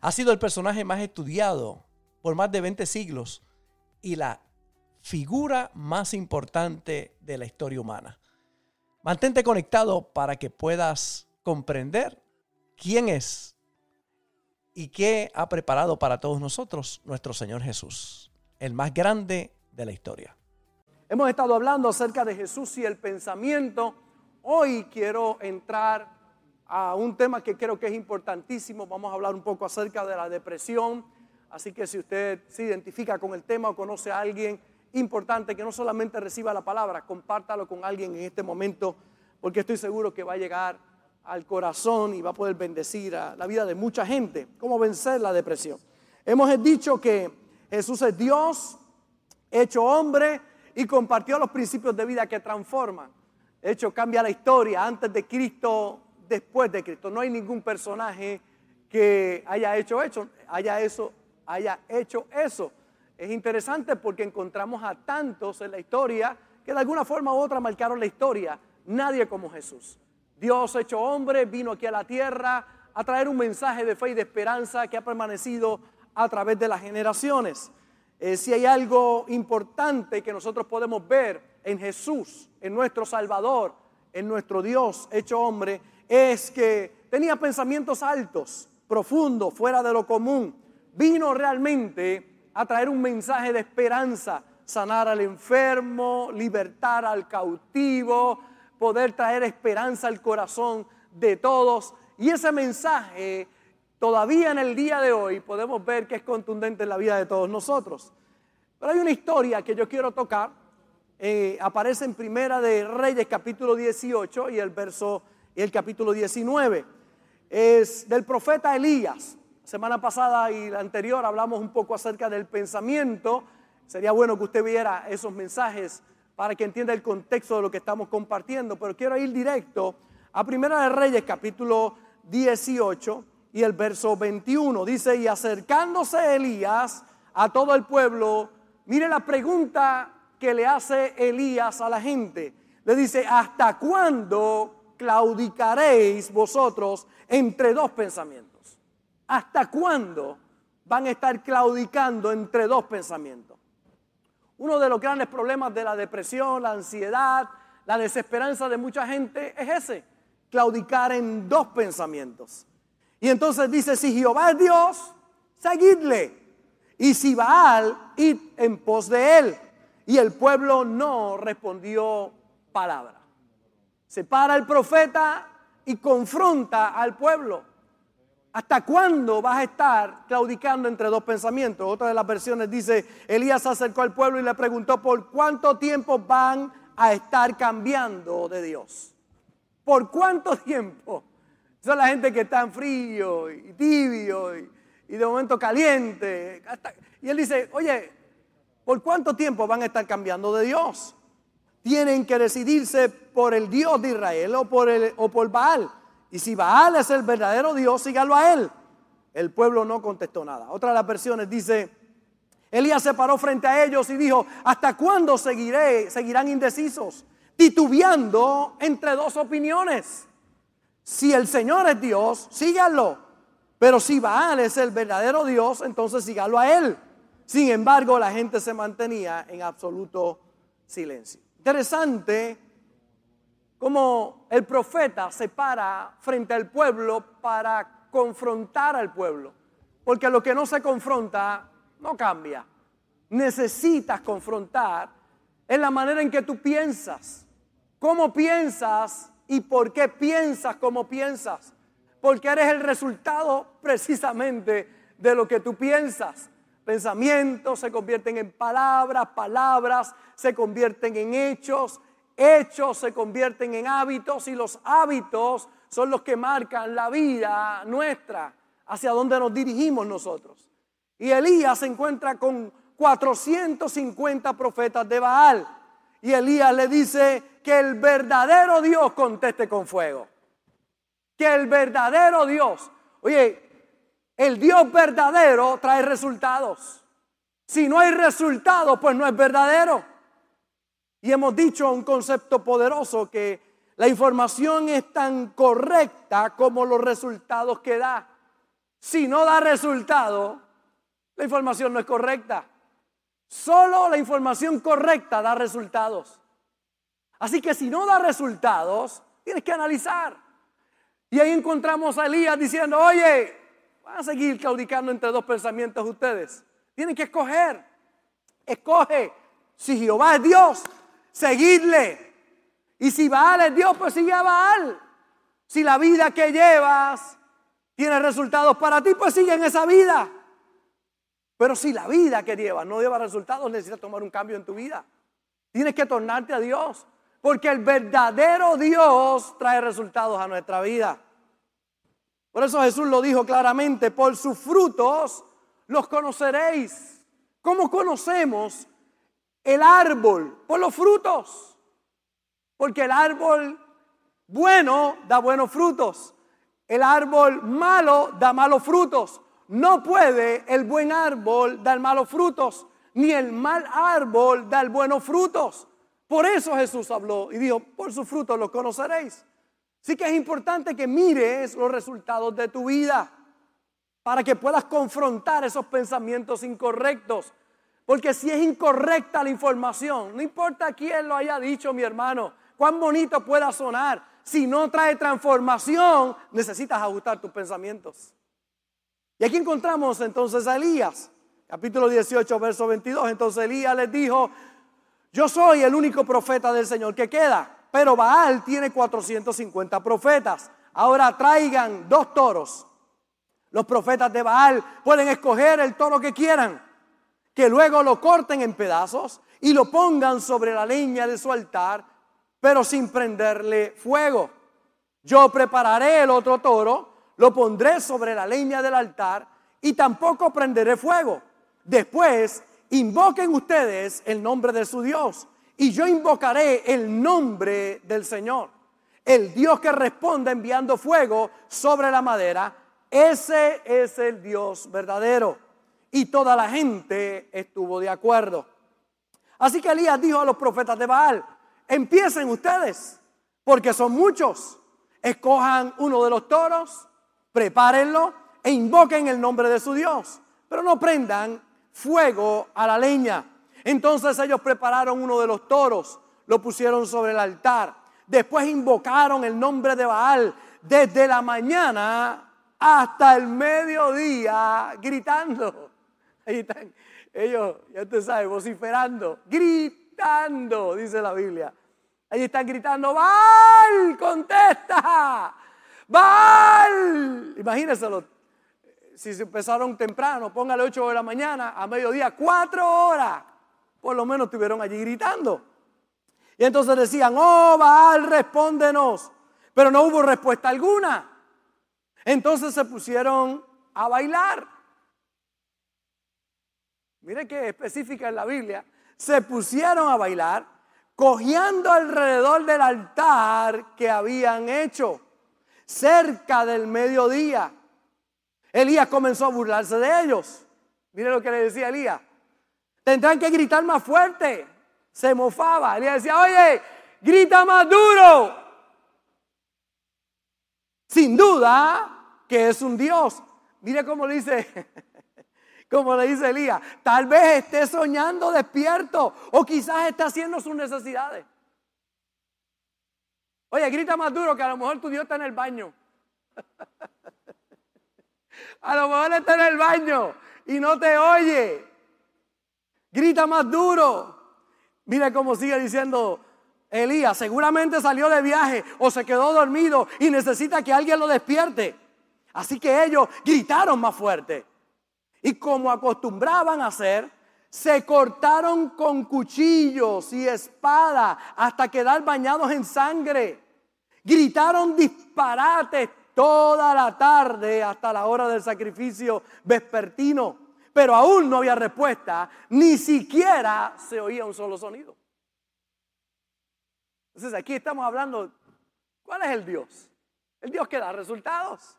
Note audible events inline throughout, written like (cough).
Ha sido el personaje más estudiado por más de 20 siglos y la figura más importante de la historia humana. Mantente conectado para que puedas comprender quién es y qué ha preparado para todos nosotros nuestro Señor Jesús, el más grande de la historia. Hemos estado hablando acerca de Jesús y el pensamiento. Hoy quiero entrar a un tema que creo que es importantísimo. Vamos a hablar un poco acerca de la depresión. Así que si usted se identifica con el tema o conoce a alguien importante que no solamente reciba la palabra, compártalo con alguien en este momento, porque estoy seguro que va a llegar al corazón y va a poder bendecir a la vida de mucha gente. ¿Cómo vencer la depresión? Hemos dicho que Jesús es Dios, hecho hombre y compartió los principios de vida que transforman. De hecho, cambia la historia. Antes de Cristo después de Cristo. No hay ningún personaje que haya hecho eso, haya eso, haya hecho eso. Es interesante porque encontramos a tantos en la historia que de alguna forma u otra marcaron la historia. Nadie como Jesús. Dios hecho hombre vino aquí a la tierra a traer un mensaje de fe y de esperanza que ha permanecido a través de las generaciones. Eh, si hay algo importante que nosotros podemos ver en Jesús, en nuestro Salvador, en nuestro Dios hecho hombre, es que tenía pensamientos altos, profundos, fuera de lo común. Vino realmente a traer un mensaje de esperanza, sanar al enfermo, libertar al cautivo, poder traer esperanza al corazón de todos. Y ese mensaje, todavía en el día de hoy, podemos ver que es contundente en la vida de todos nosotros. Pero hay una historia que yo quiero tocar. Eh, aparece en Primera de Reyes capítulo 18 y el verso y el capítulo 19. Es del profeta Elías. Semana pasada y la anterior hablamos un poco acerca del pensamiento. Sería bueno que usted viera esos mensajes para que entienda el contexto de lo que estamos compartiendo. Pero quiero ir directo a Primera de Reyes, capítulo 18 y el verso 21. Dice, y acercándose Elías a todo el pueblo, mire la pregunta que le hace Elías a la gente. Le dice, ¿hasta cuándo claudicaréis vosotros entre dos pensamientos? ¿Hasta cuándo van a estar claudicando entre dos pensamientos? Uno de los grandes problemas de la depresión, la ansiedad, la desesperanza de mucha gente es ese, claudicar en dos pensamientos. Y entonces dice, si Jehová es Dios, seguidle. Y si Baal, id en pos de él. Y el pueblo no respondió palabra. Se para el profeta y confronta al pueblo. ¿Hasta cuándo vas a estar claudicando entre dos pensamientos? Otra de las versiones dice, Elías se acercó al pueblo y le preguntó por cuánto tiempo van a estar cambiando de Dios. ¿Por cuánto (laughs) tiempo? Son la gente que está en frío y tibio y, de momento caliente. y él dice, oye, ¿por cuánto tiempo van a estar cambiando de Dios? Tienen que decidirse por el Dios de Israel o por, el, o por Baal. Y si Baal es el verdadero Dios, sígalo a él. El pueblo no contestó nada. Otra de las versiones dice, Elías se paró frente a ellos y dijo, ¿hasta cuándo seguiré, seguirán indecisos, titubeando entre dos opiniones? Si el Señor es Dios, síganlo. Pero si Baal es el verdadero Dios, entonces sígalo a él. Sin embargo, la gente se mantenía en absoluto silencio. Interesante cómo el profeta se para frente al pueblo para confrontar al pueblo. Porque lo que no se confronta no cambia. Necesitas confrontar en la manera en que tú piensas. ¿Cómo piensas y por qué piensas como piensas? Porque eres el resultado precisamente de lo que tú piensas. Pensamientos se convierten en palabras, palabras se convierten en hechos, hechos se convierten en hábitos y los hábitos son los que marcan la vida nuestra, hacia dónde nos dirigimos nosotros. Y Elías se encuentra con 450 profetas de Baal. Y Elías le dice que el verdadero Dios conteste con fuego. Que el verdadero Dios, oye, el Dios verdadero trae resultados. Si no hay resultados, pues no es verdadero. Y hemos dicho un concepto poderoso que la información es tan correcta como los resultados que da. Si no da resultado, la información no es correcta. Solo la información correcta da resultados. Así que si no da resultados, tienes que analizar. Y ahí encontramos a Elías diciendo, oye, van a seguir claudicando entre dos pensamientos ustedes. Tienen que escoger. Escoge. Si Jehová es Dios, seguidle. Y si Baal es Dios, pues sigue a Baal. Si la vida que llevas tiene resultados para ti, pues sigue en esa vida. Pero si la vida que llevas no lleva resultados, necesitas tomar un cambio en tu vida. Tienes que tornarte a Dios. Porque el verdadero Dios trae resultados a nuestra vida. Por eso Jesús lo dijo claramente, por sus frutos los conoceréis. ¿Cómo conocemos el árbol? Por los frutos. Porque el árbol bueno da buenos frutos. El árbol malo da malos frutos. No puede el buen árbol dar malos frutos, ni el mal árbol dar buenos frutos. Por eso Jesús habló y dijo, por sus frutos los conoceréis. Así que es importante que mires los resultados de tu vida para que puedas confrontar esos pensamientos incorrectos. Porque si es incorrecta la información, no importa quién lo haya dicho, mi hermano, cuán bonito pueda sonar, si no trae transformación, necesitas ajustar tus pensamientos. Y aquí encontramos entonces a Elías, capítulo 18, verso 22. Entonces Elías les dijo, yo soy el único profeta del Señor que queda, pero Baal tiene 450 profetas. Ahora traigan dos toros. Los profetas de Baal pueden escoger el toro que quieran, que luego lo corten en pedazos y lo pongan sobre la leña de su altar pero sin prenderle fuego. Yo prepararé el otro toro, lo pondré sobre la leña del altar y tampoco prenderé fuego. Después, invoquen ustedes el nombre de su Dios y yo invocaré el nombre del Señor. El Dios que responde enviando fuego sobre la madera, ese es el Dios verdadero. Y toda la gente estuvo de acuerdo. Así que Elías dijo a los profetas de Baal, Empiecen ustedes, porque son muchos. Escojan uno de los toros, prepárenlo e invoquen el nombre de su Dios, pero no prendan fuego a la leña. Entonces ellos prepararon uno de los toros, lo pusieron sobre el altar. Después invocaron el nombre de Baal desde la mañana hasta el mediodía, gritando. Ahí están ellos, ya usted sabe, vociferando, gritando dice la Biblia. Ahí están gritando, ¡Val! ¡Contesta! ¡Val! Imagínenselo. Si se empezaron temprano, póngale 8 de la mañana, a mediodía, 4 horas. Por lo menos estuvieron allí gritando. Y entonces decían, oh, Baal, respóndenos. Pero no hubo respuesta alguna. Entonces se pusieron a bailar. Mire qué específica en la Biblia se pusieron a bailar, cogiendo alrededor del altar que habían hecho, cerca del mediodía. Elías comenzó a burlarse de ellos. Mire lo que le decía Elías. Tendrán que gritar más fuerte. Se mofaba. Elías decía, oye, grita más duro. Sin duda que es un Dios. Mire cómo le dice (laughs) como le dice Elías, tal vez esté soñando despierto o quizás esté haciendo sus necesidades. Oye, grita más duro que a lo mejor tu Dios está en el baño. (laughs) a lo mejor está en el baño y no te oye. Grita más duro. Mira cómo sigue diciendo Elías, seguramente salió de viaje o se quedó dormido y necesita que alguien lo despierte. Así que ellos gritaron más fuerte. Y como acostumbraban a hacer, se cortaron con cuchillos y espada hasta quedar bañados en sangre. Gritaron disparates toda la tarde hasta la hora del sacrificio vespertino. Pero aún no había respuesta, ni siquiera se oía un solo sonido. Entonces aquí estamos hablando, ¿cuál es el Dios? El Dios que da resultados.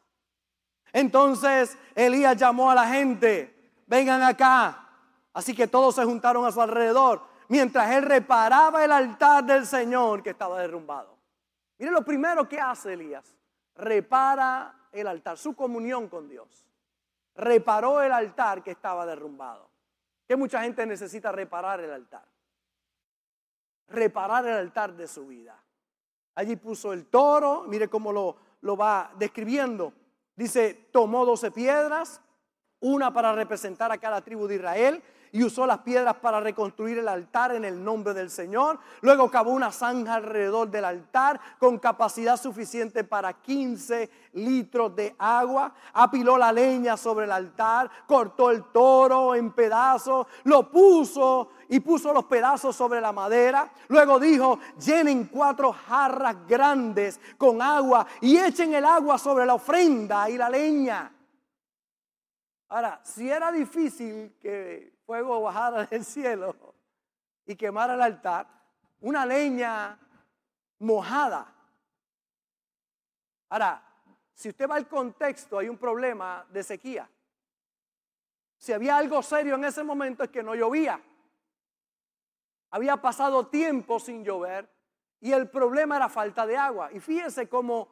Entonces Elías llamó a la gente, vengan acá. Así que todos se juntaron a su alrededor mientras él reparaba el altar del Señor que estaba derrumbado. Mire lo primero que hace Elías, repara el altar, su comunión con Dios. Reparó el altar que estaba derrumbado. Que mucha gente necesita reparar el altar. Reparar el altar de su vida. Allí puso el toro, mire cómo lo, lo va describiendo. Dice, tomó doce piedras, una para representar a cada tribu de Israel y usó las piedras para reconstruir el altar en el nombre del Señor. Luego cavó una zanja alrededor del altar con capacidad suficiente para 15 litros de agua. Apiló la leña sobre el altar, cortó el toro en pedazos, lo puso y puso los pedazos sobre la madera. Luego dijo, llenen cuatro jarras grandes con agua y echen el agua sobre la ofrenda y la leña. Ahora, si era difícil que fuego bajara (laughs) del cielo y quemara el altar, una leña mojada. Ahora, si usted va al contexto, hay un problema de sequía. Si había algo serio en ese momento es que no llovía. Había pasado tiempo sin llover y el problema era falta de agua. Y fíjese cómo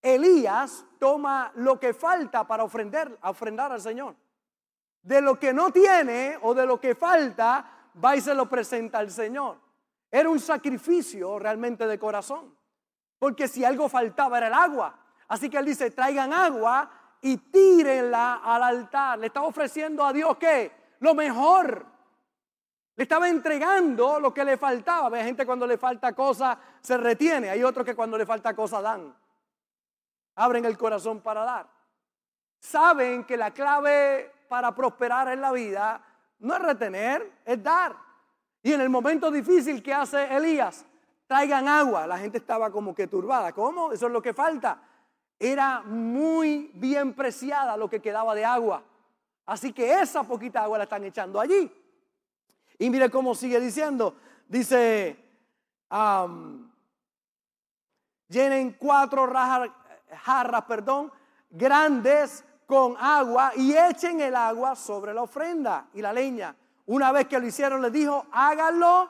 Elías toma lo que falta para ofrendar, ofrendar al Señor de lo que no tiene o de lo que falta, va y se lo presenta al Señor. Era un sacrificio realmente de corazón. Porque si algo faltaba era el agua. Así que él dice, traigan agua y tírenla al altar. Le estaba ofreciendo a Dios que lo mejor. Le estaba entregando lo que le faltaba. Hay gente cuando le falta cosa se retiene. Hay otros que cuando le falta cosa dan. Abren el corazón para dar. Saben que la clave para prosperar en la vida no es retener, es dar. Y en el momento difícil que hace Elías, traigan agua. La gente estaba como que turbada. ¿Cómo? Eso es lo que falta. Era muy bien preciada lo que quedaba de agua. Así que esa poquita agua la están echando allí. Y mire cómo sigue diciendo. Dice, llenen cuatro jarras, perdón, grandes con agua y echen el agua sobre la ofrenda y la leña. Una vez que lo hicieron, les dijo, háganlo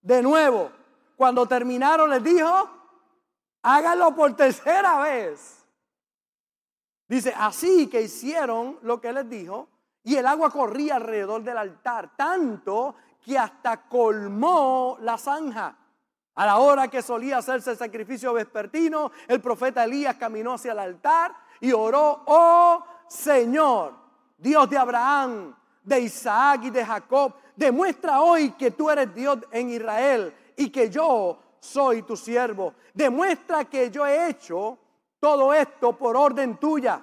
de nuevo. Cuando terminaron, les dijo, háganlo por tercera vez. Dice, así que hicieron lo que les dijo y el agua corría alrededor del altar, tanto que hasta colmó la zanja. A la hora que solía hacerse el sacrificio vespertino, el profeta Elías caminó hacia el altar y oró, oh Señor, Dios de Abraham, de Isaac y de Jacob, demuestra hoy que tú eres Dios en Israel y que yo soy tu siervo. Demuestra que yo he hecho todo esto por orden tuya.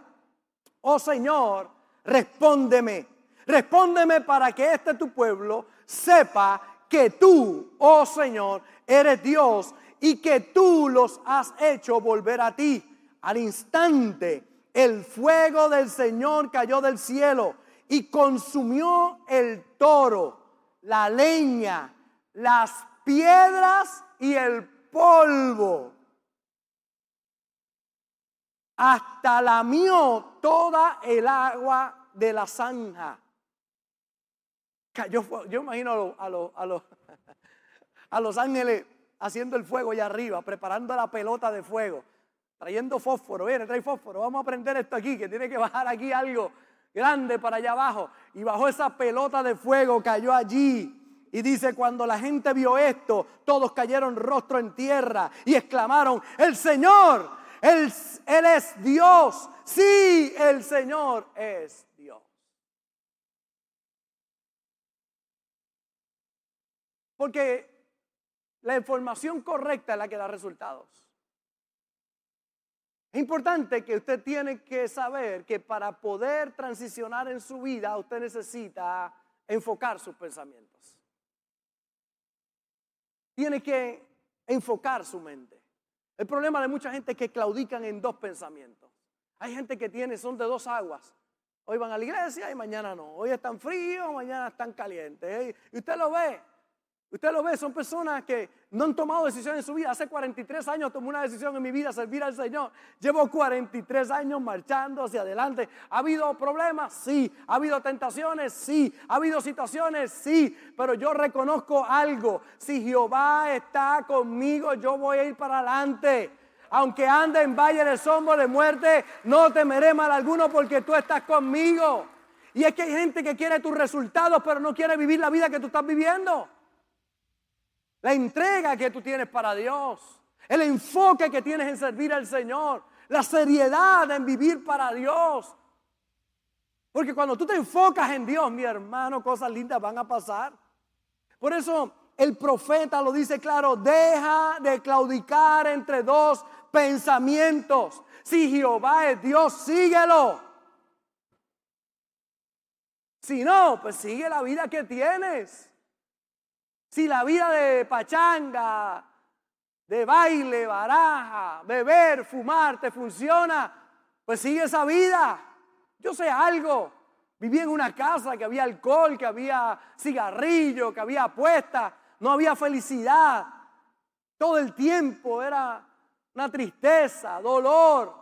Oh Señor, respóndeme. Respóndeme para que este tu pueblo sepa que tú, oh Señor, eres Dios y que tú los has hecho volver a ti. Al instante el fuego del Señor cayó del cielo y consumió el toro, la leña, las piedras y el polvo. Hasta lamió toda el agua de la zanja. Yo, yo imagino (laughs) a los, ángeles haciendo el fuego allá arriba, preparando la pelota de fuego trayendo fósforo, viene, trae fósforo, vamos a prender esto aquí, que tiene que bajar aquí algo grande para allá abajo. Y bajó esa pelota de fuego, cayó allí. Y dice, cuando la gente vio esto, todos cayeron rostro en tierra y exclamaron, el Señor, él, él es Dios. Sí, el Señor es Dios. Porque la información correcta es la que da resultados. Es importante que usted tiene que saber que para poder transicionar en su vida usted necesita enfocar sus pensamientos. Tiene que enfocar su mente. El problema de mucha gente es que claudican en dos pensamientos. Hay gente que tiene, son de dos aguas. Hoy van a la iglesia y mañana no. Hoy están fríos, mañana están calientes. Y usted lo ve. Usted lo ve, son personas que no han tomado decisión en su vida. Hace 43 años tomé una decisión en mi vida, servir al Señor. Llevo 43 años marchando hacia adelante. ¿Ha habido problemas? Sí. ¿Ha habido tentaciones? Sí. ¿Ha habido situaciones? Sí. Pero yo reconozco algo. Si Jehová está conmigo, yo voy a ir para adelante. Aunque ande en valle de sombra de muerte, no temeré mal alguno porque tú estás conmigo. Y es que hay gente que quiere tus resultados, pero no quiere vivir la vida que tú estás viviendo. La entrega que tú tienes para Dios. El enfoque que tienes en servir al Señor. La seriedad en vivir para Dios. Porque cuando tú te enfocas en Dios, mi hermano, cosas lindas van a pasar. Por eso el profeta lo dice claro, deja de claudicar entre dos pensamientos. Si Jehová es Dios, síguelo. Si no, pues sigue la vida que tienes. Si la vida de pachanga, de baile, baraja, beber, fumar te funciona, pues sigue esa vida. Yo sé algo. Viví en una casa que había alcohol, que había cigarrillo, que había apuestas, no había felicidad. Todo el tiempo era una tristeza, dolor,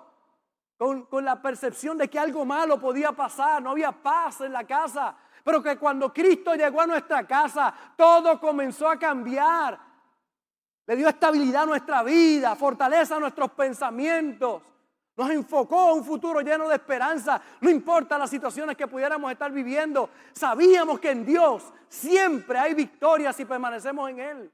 con, con, la percepción de que algo malo podía pasar, no había paz en la casa. Pero que cuando Cristo llegó a nuestra casa, todo comenzó a cambiar. Le dio estabilidad a nuestra vida, fortaleza a nuestros pensamientos. Nos enfocó a un futuro lleno de esperanza. No importa las situaciones que pudiéramos estar viviendo. Sabíamos que en Dios siempre hay victorias si permanecemos en Él.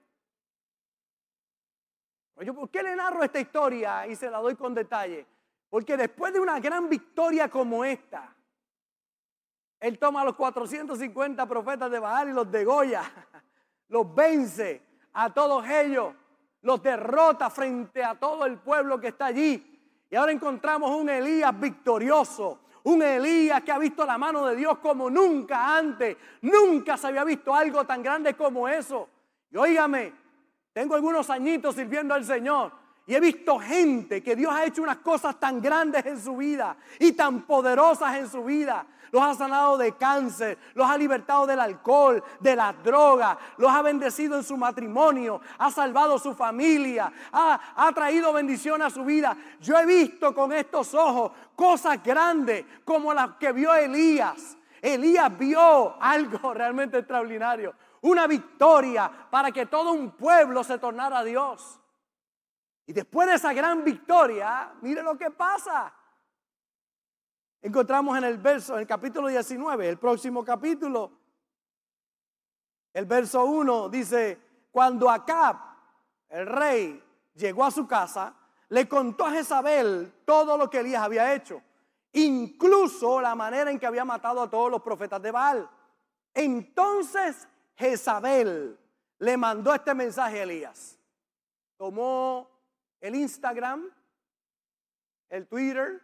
¿Por qué le narro esta historia y se la doy con detalle? Porque después de una gran victoria como esta, él toma a los 450 profetas de Baal y los degolla, (laughs) los vence a todos ellos, los derrota frente a todo el pueblo que está allí. Y ahora encontramos un Elías victorioso, un Elías que ha visto la mano de Dios como nunca antes. Nunca se había visto algo tan grande como eso. Y óigame, tengo algunos añitos sirviendo al Señor. Y he visto gente que Dios ha hecho unas cosas tan grandes en su vida y tan poderosas en su vida los ha sanado de cáncer, los ha libertado del alcohol, de las drogas, los ha bendecido en su matrimonio, ha salvado su familia, ha, traído bendición a su vida. Yo he visto con estos ojos cosas grandes como las que vio Elías. Elías vio algo (laughs) realmente extraordinario, una victoria para que todo un pueblo se tornara a Dios. Y después de esa gran victoria, mire lo que pasa encontramos en el verso, en el capítulo 19, el próximo capítulo, el verso 1 dice, cuando Acab, el rey, llegó a su casa, le contó a Jezabel todo lo que Elías había hecho, incluso la manera en que había matado a todos los profetas de Baal. Entonces Jezabel le mandó este mensaje a Elías. Tomó el Instagram, el Twitter,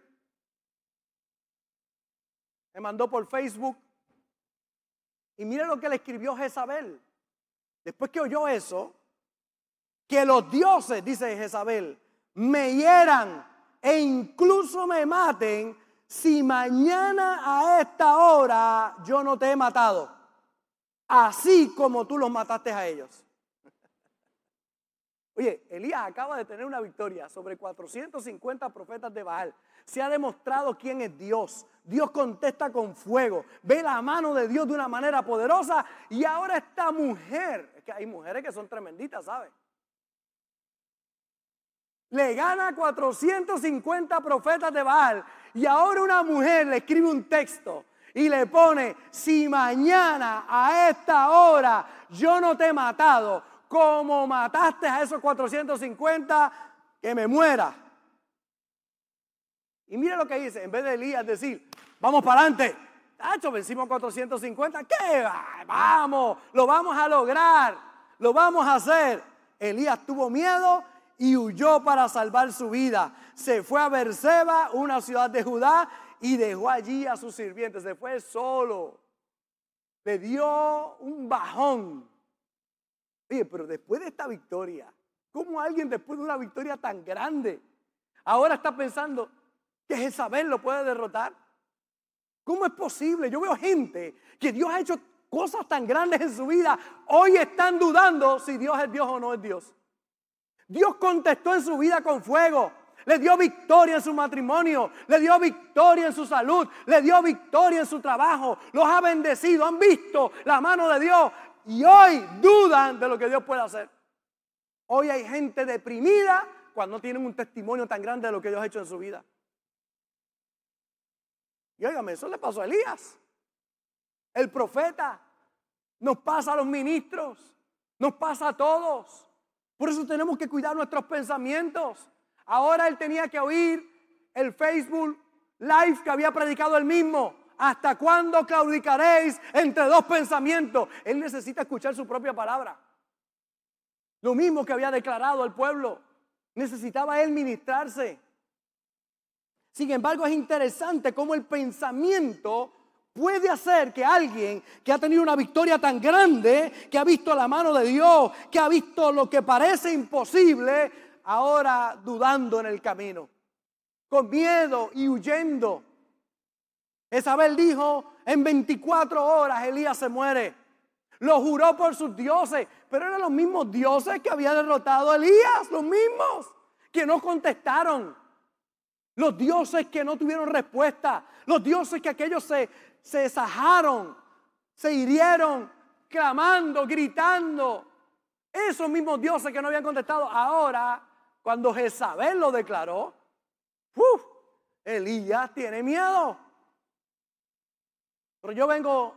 me mandó por Facebook. Y mire lo que le escribió Jezabel. Después que oyó eso, que los dioses, dice Jezabel, me hieran e incluso me maten si mañana a esta hora yo no te he matado, así como tú los mataste a ellos. Oye, Elías acaba de tener una victoria sobre 450 profetas de Baal. Se ha demostrado quién es Dios. Dios contesta con fuego. Ve la mano de Dios de una manera poderosa. Y ahora esta mujer, es que hay mujeres que son tremenditas, ¿sabes? Le gana 450 profetas de Baal. Y ahora una mujer le escribe un texto y le pone, si mañana a esta hora yo no te he matado, como mataste a esos 450, que me muera. Y mira lo que dice, en vez de Elías decir, vamos para adelante. Tacho, vencimos 450. ¿Qué? Vamos, lo vamos a lograr, lo vamos a hacer. Elías tuvo miedo y huyó para salvar su vida. Se fue a Berseba, una ciudad de Judá, y dejó allí a sus sirvientes. Se fue solo. Le dio un bajón. Oye, pero después de esta victoria, ¿cómo alguien después de una victoria tan grande ahora está pensando, que Jezabel lo puede derrotar. ¿Cómo es posible? Yo veo gente que Dios ha hecho cosas tan grandes en su vida, hoy están dudando si Dios es Dios o no es Dios. Dios contestó en su vida con fuego. Le dio victoria en su matrimonio, le dio victoria en su salud, le dio victoria en su trabajo, los ha bendecido, han visto la mano de Dios y hoy dudan de lo que Dios puede hacer. Hoy hay gente deprimida cuando no tienen un testimonio tan grande de lo que Dios ha hecho en su vida. Y óigame, eso le pasó a Elías. El profeta nos pasa a los ministros, nos pasa a todos. Por eso tenemos que cuidar nuestros pensamientos. Ahora él tenía que oír el Facebook Live que había predicado él mismo. ¿Hasta cuándo claudicaréis entre dos pensamientos? Él necesita escuchar su propia palabra. Lo mismo que había declarado al pueblo. Necesitaba él ministrarse. Sin embargo, es interesante cómo el pensamiento puede hacer que alguien que ha tenido una victoria tan grande, que ha visto la mano de Dios, que ha visto lo que parece imposible, ahora dudando en el camino, con miedo y huyendo. Isabel dijo, en 24 horas Elías se muere. Lo juró por sus dioses, pero eran los mismos dioses que había derrotado a Elías, los mismos, que no contestaron. Los dioses que no tuvieron respuesta, los dioses que aquellos se, se desajaron, se hirieron, clamando, gritando. Esos mismos dioses que no habían contestado, ahora, cuando Jezabel lo declaró, ¡uf! Elías tiene miedo. Pero yo vengo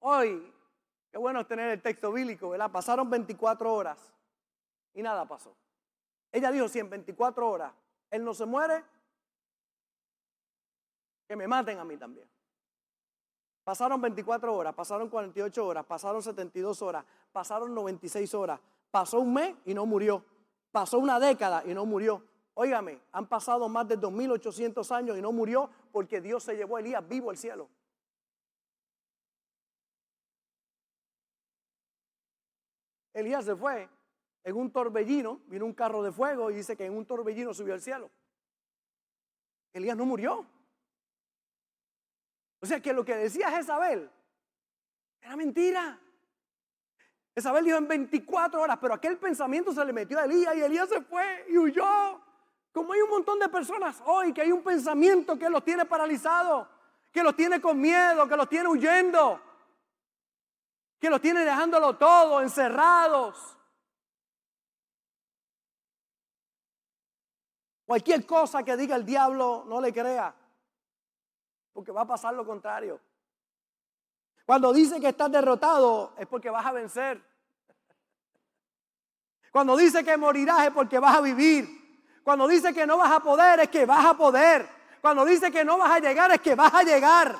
hoy, qué bueno tener el texto bíblico, ¿verdad? Pasaron 24 horas y nada pasó. Ella dijo, si en 24 horas él no se muere, que me maten a mí también. Pasaron 24 horas, pasaron 48 horas, pasaron 72 horas, pasaron 96 horas, pasó un mes y no murió, pasó una década y no murió. Óigame, han pasado más de 2800 años y no murió porque Dios se llevó a Elías vivo al cielo. Elías se fue en un torbellino, vino un carro de fuego y dice que en un torbellino subió al cielo. Elías no murió. O sea que lo que decía Jezabel era mentira. Jezabel dijo en 24 horas, pero aquel pensamiento se le metió a Elías y Elías se fue y huyó. Como hay un montón de personas hoy que hay un pensamiento que los tiene paralizados, que los tiene con miedo, que los tiene huyendo, que los tiene dejándolo todo, encerrados. Cualquier cosa que diga el diablo, no le crea porque va a pasar lo contrario. Cuando dice que estás derrotado es porque vas a vencer. Cuando dice que morirás es porque vas a vivir. Cuando dice que no vas a poder es que vas a poder. Cuando dice que no vas a llegar es que vas a llegar.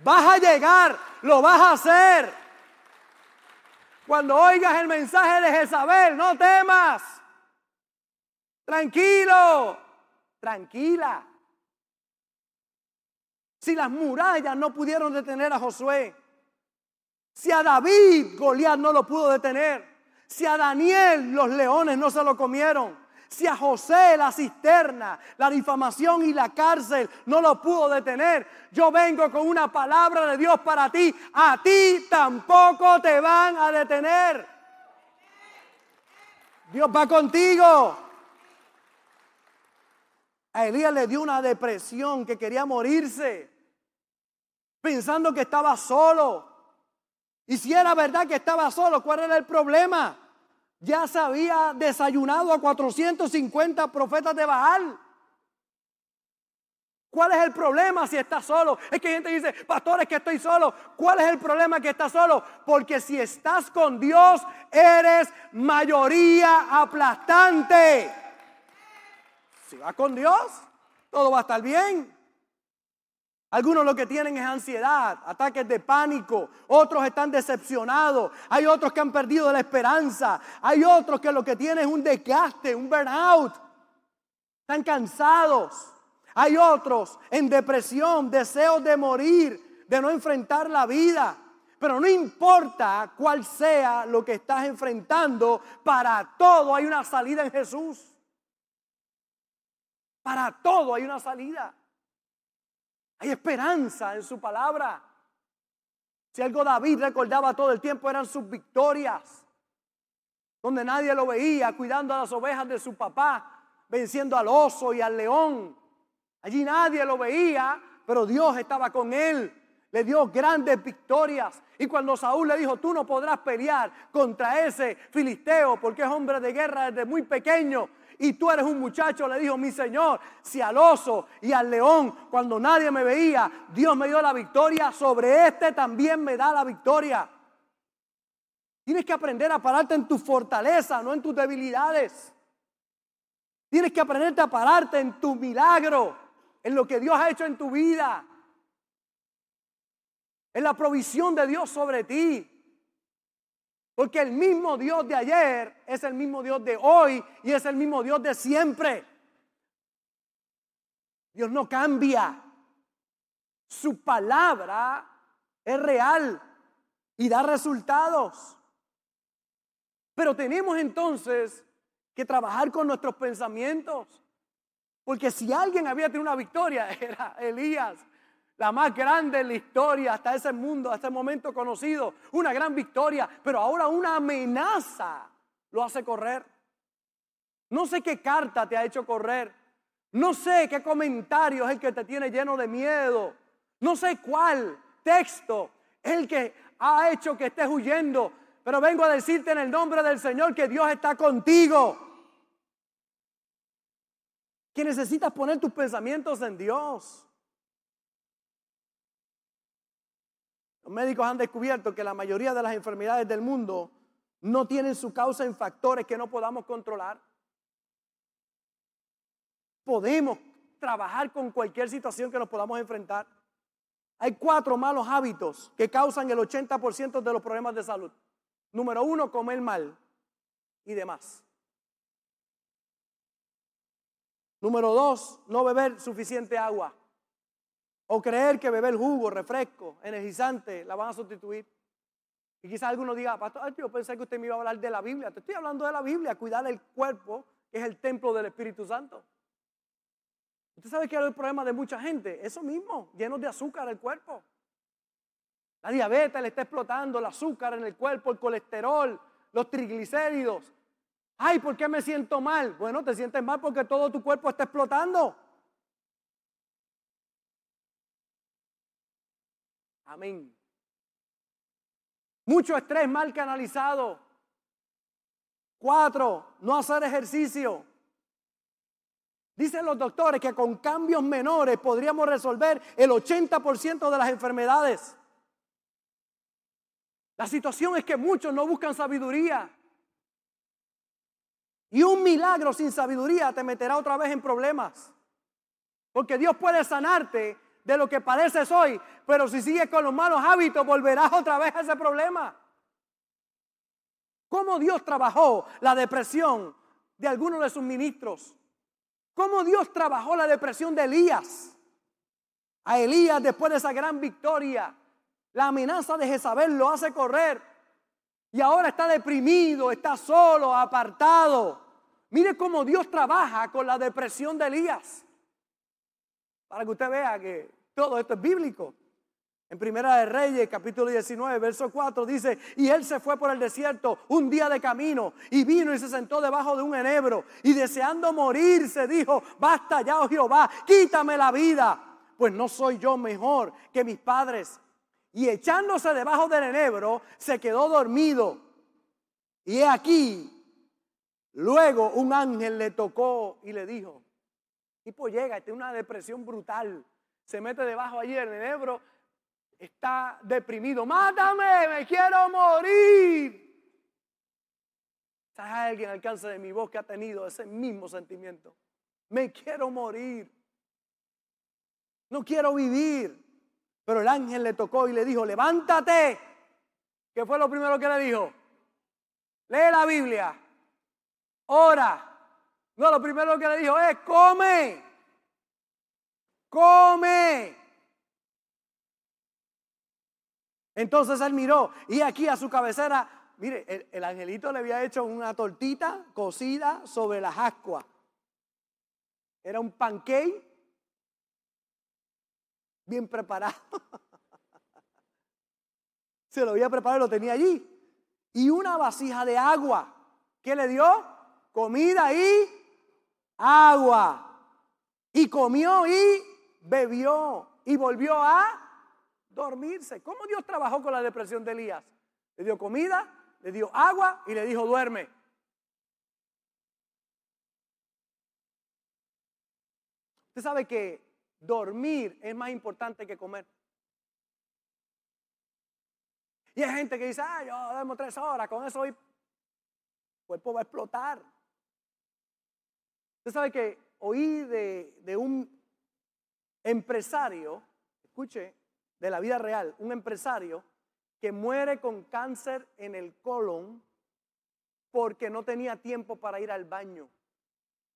Vas a llegar, lo vas a hacer. Cuando oigas el mensaje de Jezabel, no temas. Tranquilo, tranquila. Si las murallas no pudieron detener a Josué, si a David Goliat no lo pudo detener, si a Daniel los leones no se lo comieron, si a José la cisterna, la difamación y la cárcel no lo pudo detener, yo vengo con una palabra de Dios para ti. A ti tampoco te van a detener. Dios va contigo. A Elías le dio una depresión que quería morirse, pensando que estaba solo. Y si era verdad que estaba solo, ¿cuál era el problema? Ya se había desayunado a 450 profetas de Baal. ¿Cuál es el problema si está solo? Es que gente que dice, pastores, que estoy solo. ¿Cuál es el problema que estás solo? Porque si estás con Dios, eres mayoría aplastante. Si vas con Dios, todo va a estar bien. Algunos lo que tienen es ansiedad, ataques de pánico, otros están decepcionados, hay otros que han perdido la esperanza, hay otros que lo que tienen es un desgaste, un burnout, están cansados, hay otros en depresión, deseos de morir, de no enfrentar la vida. Pero no importa cuál sea lo que estás enfrentando, para todo hay una salida en Jesús. Para todo hay una salida. Hay esperanza en su palabra. Si algo David recordaba todo el tiempo eran sus victorias, donde nadie lo veía, cuidando a las ovejas de su papá, venciendo al oso y al león. Allí nadie lo veía, pero Dios estaba con él. Le dio grandes victorias. Y cuando Saúl le dijo, tú no podrás pelear contra ese filisteo porque es hombre de guerra desde muy pequeño. Y tú eres un muchacho, le dijo mi Señor, si al oso y al león, cuando nadie me veía, Dios me dio la victoria, sobre este también me da la victoria. Tienes que aprender a pararte en tu fortaleza, no en tus debilidades. Tienes que aprenderte a pararte en tu milagro, en lo que Dios ha hecho en tu vida, en la provisión de Dios sobre ti. Porque el mismo Dios de ayer es el mismo Dios de hoy y es el mismo Dios de siempre. Dios no cambia. Su palabra es real y da resultados. Pero tenemos entonces que trabajar con nuestros pensamientos. Porque si alguien había tenido una victoria, (laughs) era Elías, la más grande en la historia hasta ese mundo, hasta ese momento conocido. Una gran victoria, pero ahora una amenaza lo hace correr. No sé qué carta te ha hecho correr. No sé qué comentario es el que te tiene lleno de miedo. No sé cuál texto es el que ha hecho que estés huyendo. Pero vengo a decirte en el nombre del Señor que Dios está contigo que necesitas poner tus pensamientos en Dios. Los médicos han descubierto que la mayoría de las enfermedades del mundo no tienen su causa en factores que no podamos controlar. Podemos trabajar con cualquier situación que nos podamos enfrentar. Hay cuatro malos hábitos que causan el 80% de los problemas de salud. Número uno, comer mal y demás. Número dos, no beber suficiente agua. O creer que beber jugo, refresco, energizante, la van a sustituir. Y quizás alguno diga, pastor, yo pensé que usted me iba a hablar de la Biblia. Te estoy hablando de la Biblia, cuidar el cuerpo, que es el templo del Espíritu Santo. ¿Usted sabe qué es el problema de mucha gente? Eso mismo, llenos de azúcar el cuerpo. La diabetes le está explotando, el azúcar en el cuerpo, el colesterol, los triglicéridos. Ay, ¿por qué me siento mal? Bueno, te sientes mal porque todo tu cuerpo está explotando. Amén. Mucho estrés mal canalizado. Cuatro, no hacer ejercicio. Dicen los doctores que con cambios menores podríamos resolver el 80% de las enfermedades. La situación es que muchos no buscan sabiduría. Y un milagro sin sabiduría te meterá otra vez en problemas. Porque Dios puede sanarte de lo que padeces hoy, pero si sigues con los malos hábitos volverás otra vez a ese problema. ¿Cómo Dios trabajó la depresión de algunos de sus ministros? ¿Cómo Dios trabajó la depresión de Elías? A Elías después de esa gran victoria, la amenaza de Jezabel lo hace correr y ahora está deprimido, está solo, apartado. Mire cómo Dios trabaja con la depresión de Elías. Para que usted vea que todo esto es bíblico. En Primera de Reyes, capítulo 19, verso 4, dice, y él se fue por el desierto un día de camino y vino y se sentó debajo de un enebro y deseando morirse dijo, basta ya, oh Jehová, quítame la vida, pues no soy yo mejor que mis padres y echándose debajo del enebro, se quedó dormido. Y he aquí, luego un ángel le tocó y le dijo, tipo llega, tiene una depresión brutal, se mete debajo allí del enebro, está deprimido, mátame, me quiero morir. ¿Sabes alguien al alcance de mi voz que ha tenido ese mismo sentimiento? Me quiero morir. No quiero vivir. Pero el ángel le tocó y le dijo, levántate. ¿Qué fue lo primero que le dijo? Lee la Biblia. Ora. No, lo primero que le dijo es, come. Come. Entonces él miró y aquí a su cabecera, mire, el, el, angelito le había hecho una tortita cocida sobre las ascuas. Era un pancake bien preparado. (laughs) Se lo había preparado y lo tenía allí. Y una vasija de agua. ¿Qué le dio? Comida y agua. Y comió y bebió. Y volvió a dormirse. ¿Cómo Dios trabajó con la depresión de Elías? Le dio comida, le dio agua y le dijo duerme. Usted sabe que dormir es más importante que comer. Y hay gente que dice, ah, yo duermo tres horas, con eso hoy el cuerpo va a explotar. Usted sabe que oí de, de un empresario, escuche, de la vida real, un empresario que muere con cáncer en el colon porque no tenía tiempo para ir al baño.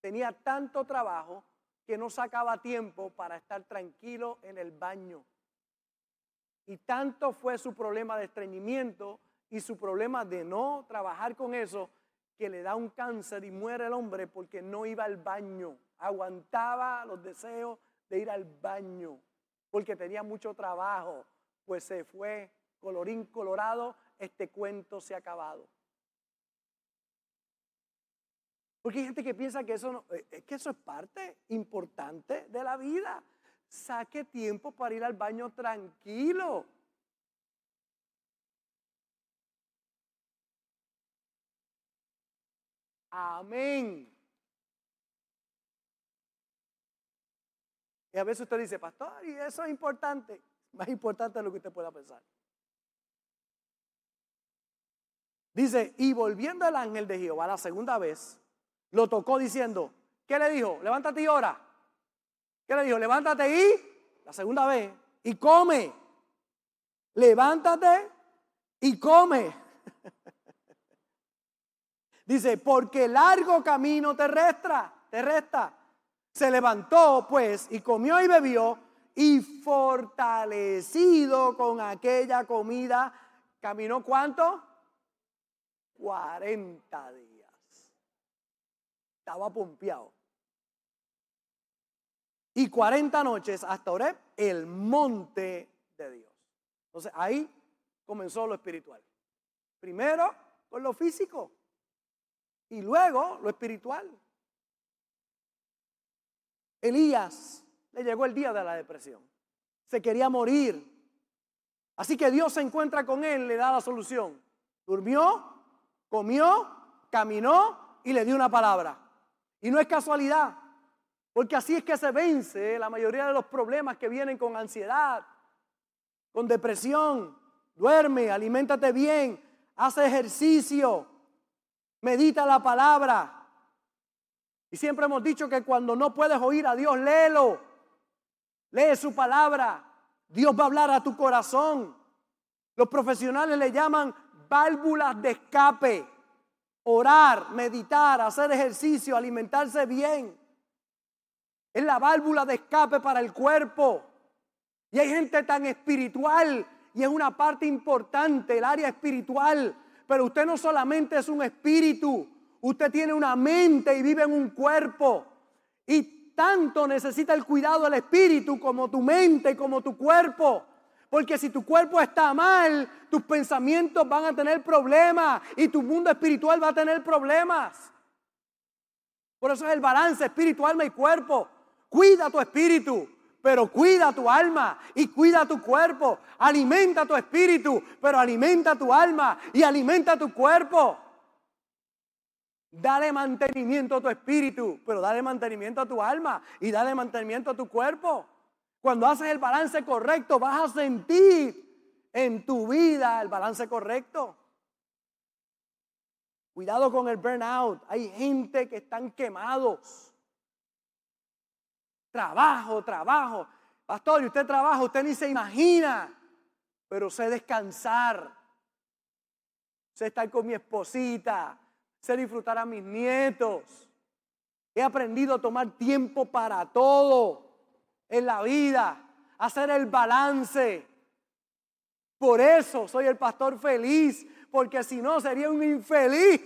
Tenía tanto trabajo que no sacaba tiempo para estar tranquilo en el baño. Y tanto fue su problema de estreñimiento y su problema de no trabajar con eso que le da un cáncer y muere el hombre porque no iba al baño. Aguantaba los deseos de ir al baño porque tenía mucho trabajo. Pues se fue colorín colorado, este cuento se ha acabado. Porque hay gente que piensa que eso, eh, que eso es parte importante de la vida. Saque tiempo para ir al baño tranquilo. Amén. Y a veces usted dice, pastor, y eso es importante. Más importante de lo que usted pueda pensar. Dice, y volviendo el ángel de Jehová la segunda vez, lo tocó diciendo, ¿qué le dijo? Levántate y ora. ¿Qué le dijo? Levántate y, la segunda vez, y come. Levántate y come. (laughs) Dice, porque largo camino te resta, te resta. Se levantó pues y comió y bebió y fortalecido con aquella comida, caminó cuánto? 40 días. Estaba pompeado. Y 40 noches hasta Oreb, el monte de Dios. Entonces ahí comenzó lo espiritual. Primero con lo físico y luego lo espiritual. Elías le llegó el día de la depresión. Se quería morir. Así que Dios se encuentra con él, le da la solución. Durmió, comió, caminó y le dio una palabra. Y no es casualidad, porque así es que se vence la mayoría de los problemas que vienen con ansiedad, con depresión. Duerme, aliméntate bien, hace ejercicio, medita la palabra. Y siempre hemos dicho que cuando no puedes oír a Dios, léelo. Lee su palabra. Dios va a hablar a tu corazón. Los profesionales le llaman válvulas de escape. Orar, meditar, hacer ejercicio, alimentarse bien. Es la válvula de escape para el cuerpo. Y hay gente tan espiritual y es una parte importante, el área espiritual. Pero usted no solamente es un espíritu, usted tiene una mente y vive en un cuerpo. Y tanto necesita el cuidado del espíritu como tu mente, como tu cuerpo. Porque si tu cuerpo está mal, tus pensamientos van a tener problemas y tu mundo espiritual va a tener problemas. Por eso es el balance espiritual, alma y cuerpo. Cuida tu espíritu, pero cuida tu alma y cuida tu cuerpo. Alimenta tu espíritu, pero alimenta tu alma y alimenta tu cuerpo. Dale mantenimiento a tu espíritu, pero dale mantenimiento a tu alma y dale mantenimiento a tu cuerpo. Cuando haces el balance correcto, vas a sentir en tu vida el balance correcto. Cuidado con el burnout. Hay gente que están quemados. Trabajo, trabajo. Pastor, y usted trabaja, usted ni se imagina. Pero sé descansar. Sé estar con mi esposita. Sé disfrutar a mis nietos. He aprendido a tomar tiempo para todo en la vida, hacer el balance. Por eso soy el pastor feliz, porque si no sería un infeliz.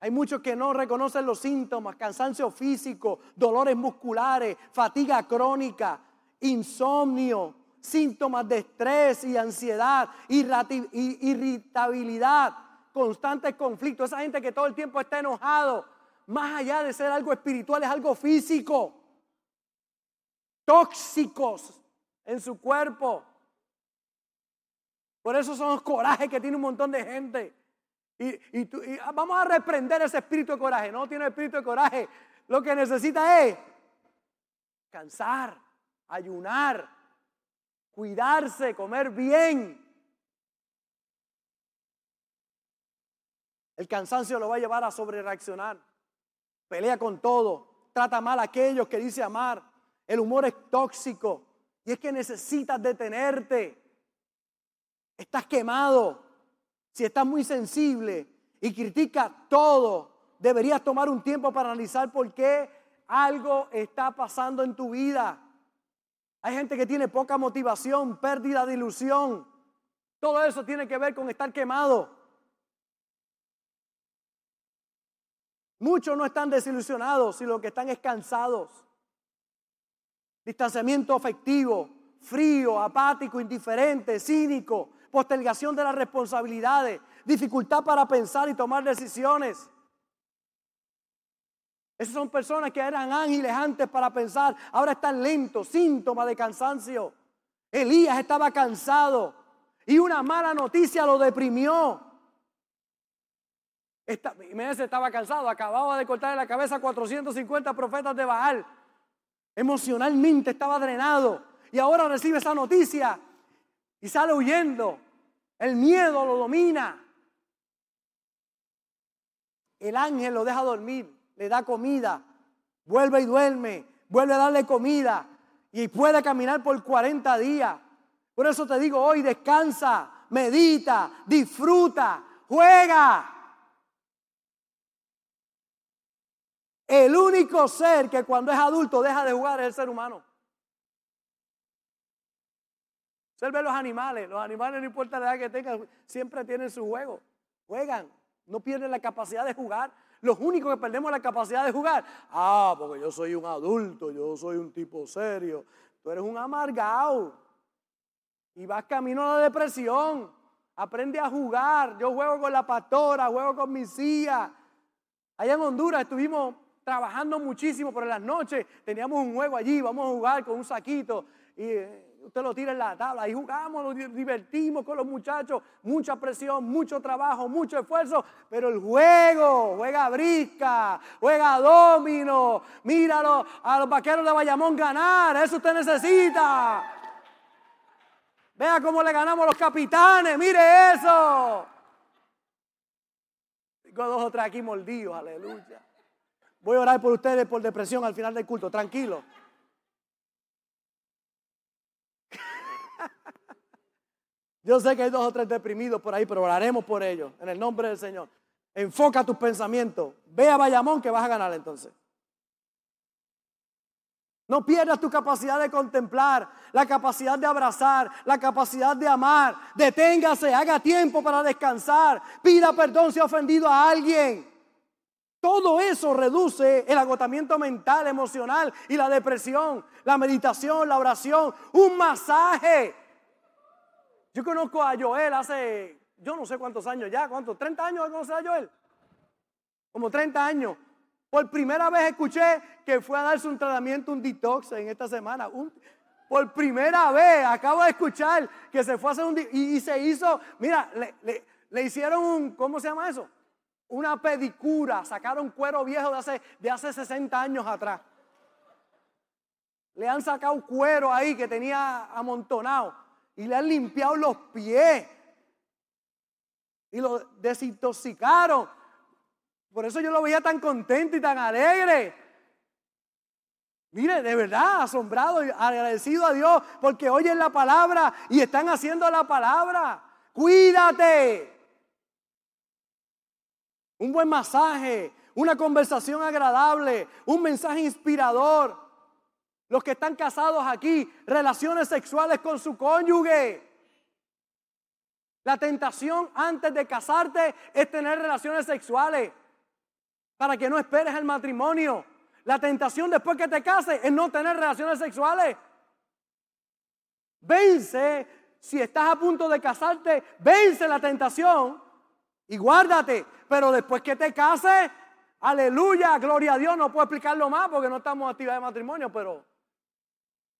Hay muchos que no reconocen los síntomas, cansancio físico, dolores musculares, fatiga crónica, insomnio, síntomas de estrés y ansiedad, irritabilidad, constantes conflictos. Esa gente que todo el tiempo está enojado, más allá de ser algo espiritual, es algo físico. Tóxicos en su cuerpo. Por eso son los corajes que tiene un montón de gente. Y, vamos a reprender ese espíritu de coraje. No tiene espíritu de coraje. Lo que necesita es cansar, ayunar, cuidarse, comer bien. El cansancio lo va a llevar a sobrereaccionar. Pelea con todo. Trata mal a aquellos que dice amar. El humor es tóxico. Y es que necesitas detenerte. Estás quemado. Si estás muy sensible y critica todo, deberías tomar un tiempo para analizar por qué algo está pasando en tu vida. Hay gente que tiene poca motivación, pérdida de ilusión. Todo eso tiene que ver con estar quemado. Muchos no están desilusionados, sino que están es cansados. Distanciamiento afectivo, frío, apático, indiferente, cínico, postergación de las responsabilidades, dificultad para pensar y tomar decisiones. Esas son personas que eran ángeles antes para pensar, ahora están lentos, síntoma de cansancio. Elías estaba cansado y una mala noticia lo deprimió. Esta, estaba cansado, acababa de cortar la cabeza a 450 profetas de Baal. Emocionalmente estaba drenado y ahora recibe esa noticia y sale huyendo. El miedo lo domina. El ángel lo deja dormir, le da comida, vuelve y duerme, vuelve a darle comida y puede caminar por 40 días. Por eso te digo hoy, descansa, medita, disfruta, juega. El único ser que cuando es adulto deja de jugar es el ser humano. Usted ve los animales, los animales no importa la edad que tengan, siempre tienen su juego. Juegan, no pierden la capacidad de jugar. Los únicos que perdemos la capacidad de jugar, ah, porque yo soy un adulto, yo soy un tipo serio. Tú eres un amargado y vas camino a la depresión. Aprende a jugar. Yo juego con la pastora, juego con mis hijas. Allá en Honduras estuvimos trabajando muchísimo, pero en las noches teníamos un juego allí, vamos a jugar con un saquito y eh, usted lo tira en la tabla y jugamos, nos divertimos con los muchachos, mucha presión, mucho trabajo, mucho esfuerzo, pero el juego, juega brisca, juega domino, míralo a los vaqueros de Bayamón ganar, eso usted necesita. Vea cómo le ganamos a los capitanes, mire eso. Tengo dos o tres aquí mordidos, aleluya. Voy a orar por ustedes por depresión al final del culto, tranquilo. Yo sé que hay dos o tres deprimidos por ahí, pero oraremos por ellos, en el nombre del Señor. Enfoca tus pensamientos. Ve a Bayamón que vas a ganar entonces. No pierdas tu capacidad de contemplar, la capacidad de abrazar, la capacidad de amar. Deténgase, haga tiempo para descansar. Pida perdón si ha ofendido a alguien. Todo eso reduce el agotamiento mental, emocional y la depresión, la meditación, la oración, un masaje. Yo conozco a Joel hace, yo no sé cuántos años ya, ¿cuántos? ¿30 años de conocer a Joel? Como 30 años. Por primera vez escuché que fue a darse un tratamiento, un detox en esta semana. por primera vez acabo de escuchar que se fue a hacer un y, y se hizo, mira, le, le, hicieron un, ¿cómo se llama eso? Una pedicura, sacaron cuero viejo de hace, de hace 60 años atrás. Le han sacado cuero ahí que tenía amontonado y le han limpiado los pies y lo desintoxicaron. Por eso yo lo veía tan contento y tan alegre. Mire, de verdad, asombrado y agradecido a Dios porque oyen la palabra y están haciendo la palabra. Cuídate. Un buen masaje, una conversación agradable, un mensaje inspirador. Los que están casados aquí, relaciones sexuales con su cónyuge. La tentación antes de casarte es tener relaciones sexuales. para que no esperes el matrimonio. La tentación después que te cases es no tener relaciones sexuales. Vence, si estás a punto de casarte, vence la tentación y guárdate. Pero después que te cases, aleluya, gloria a Dios, no puedo explicarlo más porque no estamos en actividad de matrimonio, pero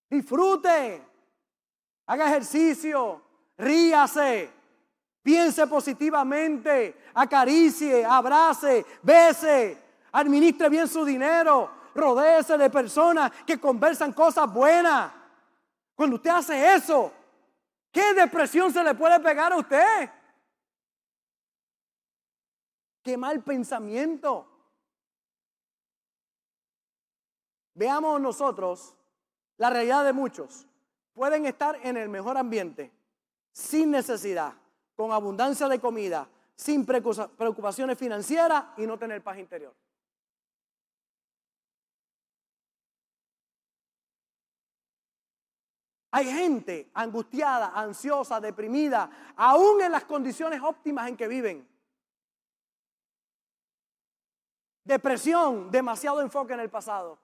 disfrute, haga ejercicio, ríase, piense positivamente, acaricie, abrace, bese, administre bien su dinero, rodéese de personas que conversan cosas buenas. Cuando usted hace eso, ¿qué depresión se le puede pegar a usted? Qué mal pensamiento. Veamos nosotros la realidad de muchos. Pueden estar en el mejor ambiente, sin necesidad, con abundancia de comida, sin preocupaciones financieras y no tener paz interior. Hay gente angustiada, ansiosa, deprimida, aún en las condiciones óptimas en que viven. Depresión, demasiado enfoque en el pasado.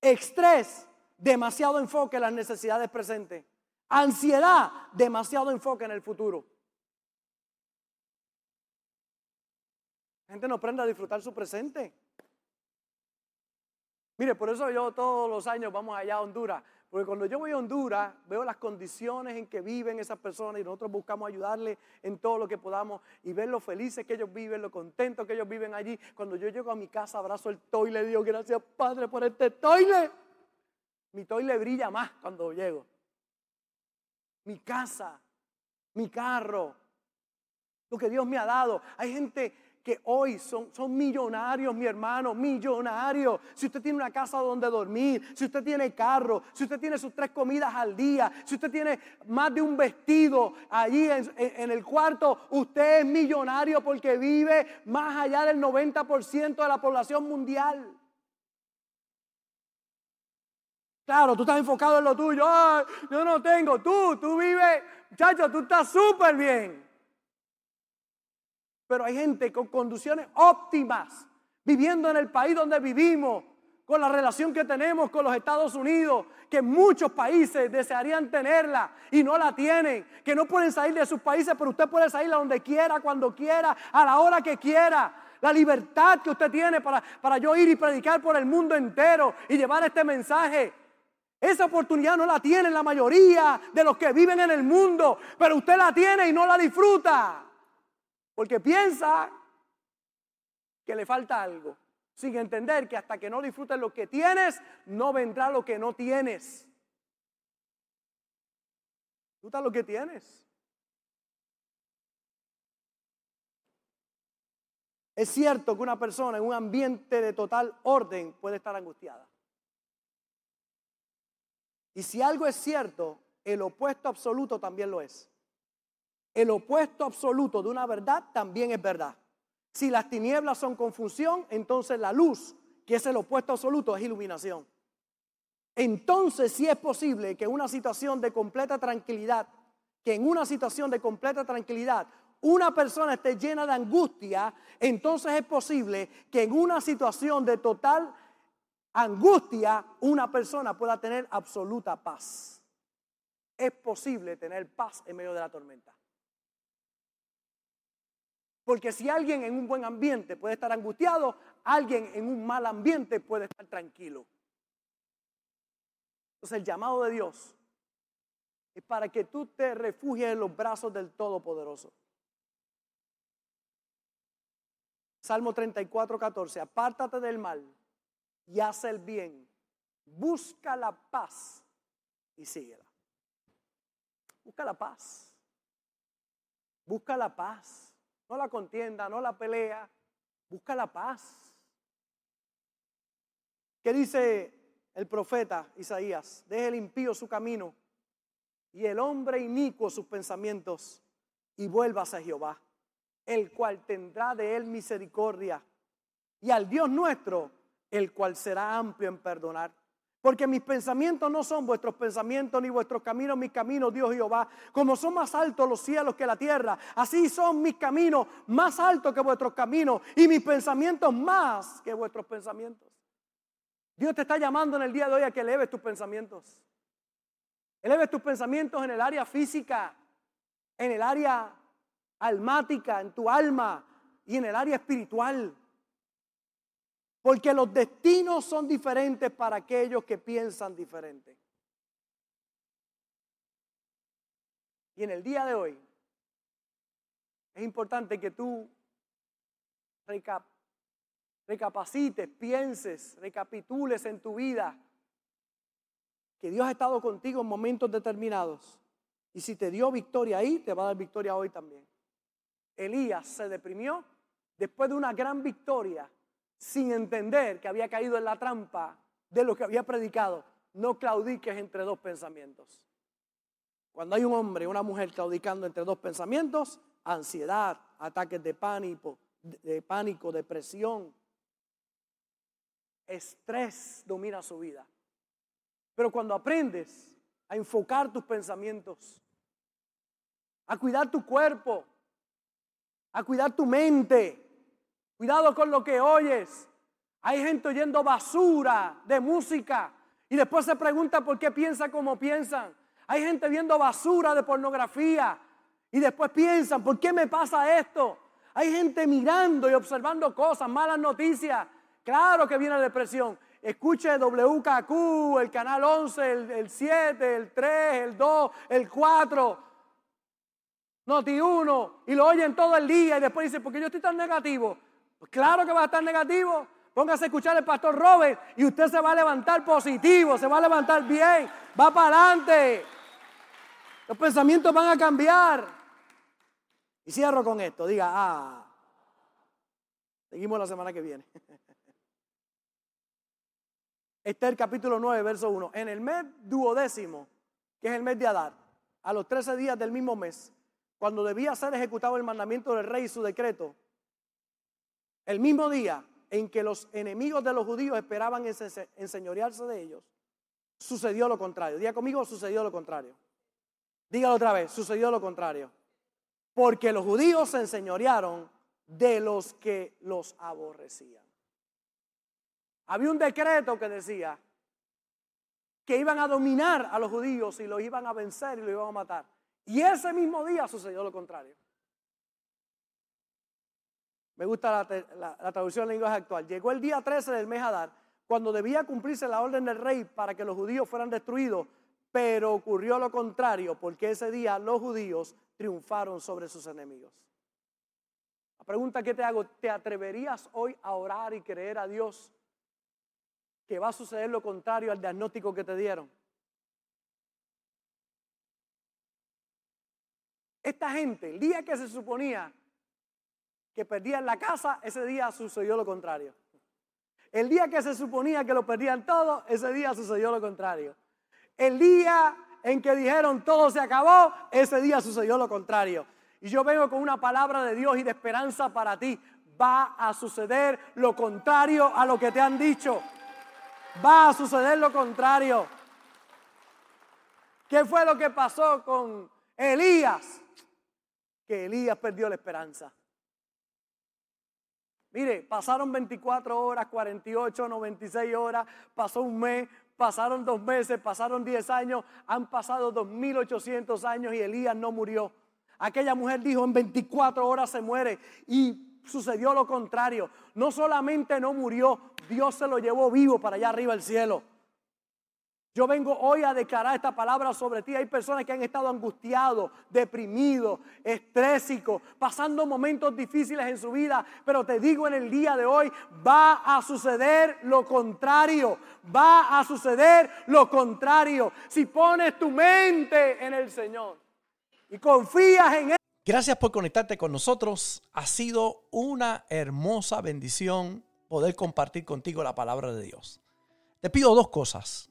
Estrés, demasiado enfoque en las necesidades presentes. Ansiedad, demasiado enfoque en el futuro. La gente no aprende a disfrutar su presente. Mire, por eso yo todos los años vamos allá a Honduras porque cuando yo voy a Honduras, veo las condiciones en que viven esas personas y nosotros buscamos ayudarles en todo lo que podamos y ver lo felices que ellos viven, lo contentos que ellos viven allí. Cuando yo llego a mi casa, abrazo el toile y digo, gracias Padre por este toile. Mi toile brilla más cuando llego. Mi casa, mi carro, lo que Dios me ha dado. Hay gente que hoy son, son millonarios, mi hermano, millonarios. Si usted tiene una casa donde dormir, si usted tiene carro, si usted tiene sus tres comidas al día, si usted tiene más de un vestido allí en, en el cuarto, usted es millonario porque vive más allá del 90% de la población mundial. Claro, tú estás enfocado en lo tuyo. Yo no tengo. Tú, tú vives, muchacho, tú estás súper bien. Pero hay gente con condiciones óptimas, viviendo en el país donde vivimos, con la relación que tenemos con los Estados Unidos, que muchos países desearían tenerla y no la tienen, que no pueden salir de sus países, pero usted puede salir a donde quiera, cuando quiera, a la hora que quiera. La libertad que usted tiene para, para yo ir y predicar por el mundo entero y llevar este mensaje. Esa oportunidad no la tienen la mayoría de los que viven en el mundo, pero usted la tiene y no la disfruta. Porque piensa que le falta algo, sin entender que hasta que no disfrutes lo que tienes, no vendrá lo que no tienes. Disfruta lo que tienes. Es cierto que una persona en un ambiente de total orden puede estar angustiada. Y si algo es cierto, el opuesto absoluto también lo es. El opuesto absoluto de una verdad también es verdad. Si las tinieblas son confusión, entonces la luz, que es el opuesto absoluto, es iluminación. Entonces sí es posible que una situación de completa tranquilidad, que en una situación de completa tranquilidad una persona esté llena de angustia, entonces es posible que en una situación de total angustia una persona pueda tener absoluta paz. Es posible tener paz en medio de la tormenta. Porque si alguien en un buen ambiente puede estar angustiado, alguien en un mal ambiente puede estar tranquilo. Entonces el llamado de Dios es para que tú te refugies en los brazos del Todopoderoso. Salmo 34, 14. Apártate del mal y haz el bien. Busca la paz y síguela. Busca la paz. Busca la paz no la contienda, no la pelea, busca la paz. ¿Qué dice el profeta Isaías? Deje el impío su camino y el hombre inicuo sus pensamientos y vuelvas a Jehová, el cual tendrá de él misericordia, y al Dios nuestro, el cual será amplio en perdonar. Porque mis pensamientos no son vuestros pensamientos, ni vuestros caminos, mis caminos, Dios Jehová. Como son más altos los cielos que la tierra, así son mis caminos más altos que vuestros caminos y mis pensamientos más que vuestros pensamientos. Dios te está llamando en el día de hoy a que eleves tus pensamientos. Eleves tus pensamientos en el área física, en el área almática, en tu alma y en el área espiritual. Porque los destinos son diferentes para aquellos que piensan diferente. Y en el día de hoy es importante que tú recapacites, pienses, recapitules en tu vida que Dios ha estado contigo en momentos determinados. Y si te dio victoria ahí, te va a dar victoria hoy también. Elías se deprimió después de una gran victoria sin entender que había caído en la trampa de lo que había predicado. No claudiques entre dos pensamientos. Cuando hay un hombre y una mujer claudicando entre dos pensamientos, ansiedad, ataques de pánico, de pánico, depresión, estrés domina su vida. Pero cuando aprendes a enfocar tus pensamientos, a cuidar tu cuerpo, a cuidar tu mente, Cuidado con lo que oyes. Hay gente oyendo basura de música y después se pregunta por qué piensa como piensan. Hay gente viendo basura de pornografía y después piensan, ¿por qué me pasa esto? Hay gente mirando y observando cosas, malas noticias. Claro que viene la depresión. Escuche WKQ, el canal 11, el, el 7, el 3, el 2, el 4. Noti 1 y lo oyen todo el día y después dice, ¿por qué yo estoy tan negativo? Claro que va a estar negativo. Póngase a escuchar al pastor Robert y usted se va a levantar positivo, se va a levantar bien, va para adelante. Los pensamientos van a cambiar. Y cierro con esto, diga, ah, seguimos la semana que viene. Este es el capítulo 9, verso 1. En el mes duodécimo, que es el mes de Adar, a los 13 días del mismo mes, cuando debía ser ejecutado el mandamiento del rey y su decreto, el mismo día en que los enemigos de los judíos esperaban enseñorearse de ellos, sucedió lo contrario. Diga conmigo, sucedió lo contrario. Dígalo otra vez, sucedió lo contrario. Porque los judíos se enseñorearon de los que los aborrecían. Había un decreto que decía que iban a dominar a los judíos y los iban a vencer y los iban a matar. Y ese mismo día sucedió lo contrario. Me gusta la, traducción en lenguaje actual. Llegó el día 13 del mes Adar, cuando debía cumplirse la orden del rey para que los judíos fueran destruidos, pero ocurrió lo contrario, porque ese día los judíos triunfaron sobre sus enemigos. La pregunta que te hago, ¿te atreverías hoy a orar y creer a Dios que va a suceder lo contrario al diagnóstico que te dieron? Esta gente, el día que se suponía que perdían la casa, ese día sucedió lo contrario. El día que se suponía que lo perdían todo, ese día sucedió lo contrario. El día en que dijeron todo se acabó, ese día sucedió lo contrario. Y yo vengo con una palabra de Dios y de esperanza para ti. Va a suceder lo contrario a lo que te han dicho. Va a suceder lo contrario. ¿Qué fue lo que pasó con Elías? Que Elías perdió la esperanza. Mire, pasaron 24 horas, 48, 96 horas, pasó un mes, pasaron dos meses, pasaron 10 años, han pasado 2800 años y Elías no murió. Aquella mujer dijo, en 24 horas se muere y sucedió lo contrario. No solamente no murió, Dios se lo llevó vivo para allá arriba al cielo. Yo vengo hoy a declarar esta palabra sobre ti. Hay personas que han estado angustiados, deprimidos, estrésicos, pasando momentos difíciles en su vida. Pero te digo en el día de hoy, va a suceder lo contrario. Va a suceder lo contrario. Si pones tu mente en el Señor y confías en Él. Gracias por conectarte con nosotros. Ha sido una hermosa bendición poder compartir contigo la palabra de Dios. Te pido dos cosas.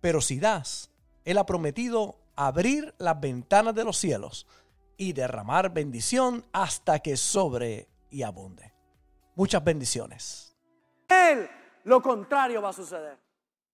Pero si das, Él ha prometido abrir las ventanas de los cielos y derramar bendición hasta que sobre y abunde. Muchas bendiciones. Él, lo contrario va a suceder.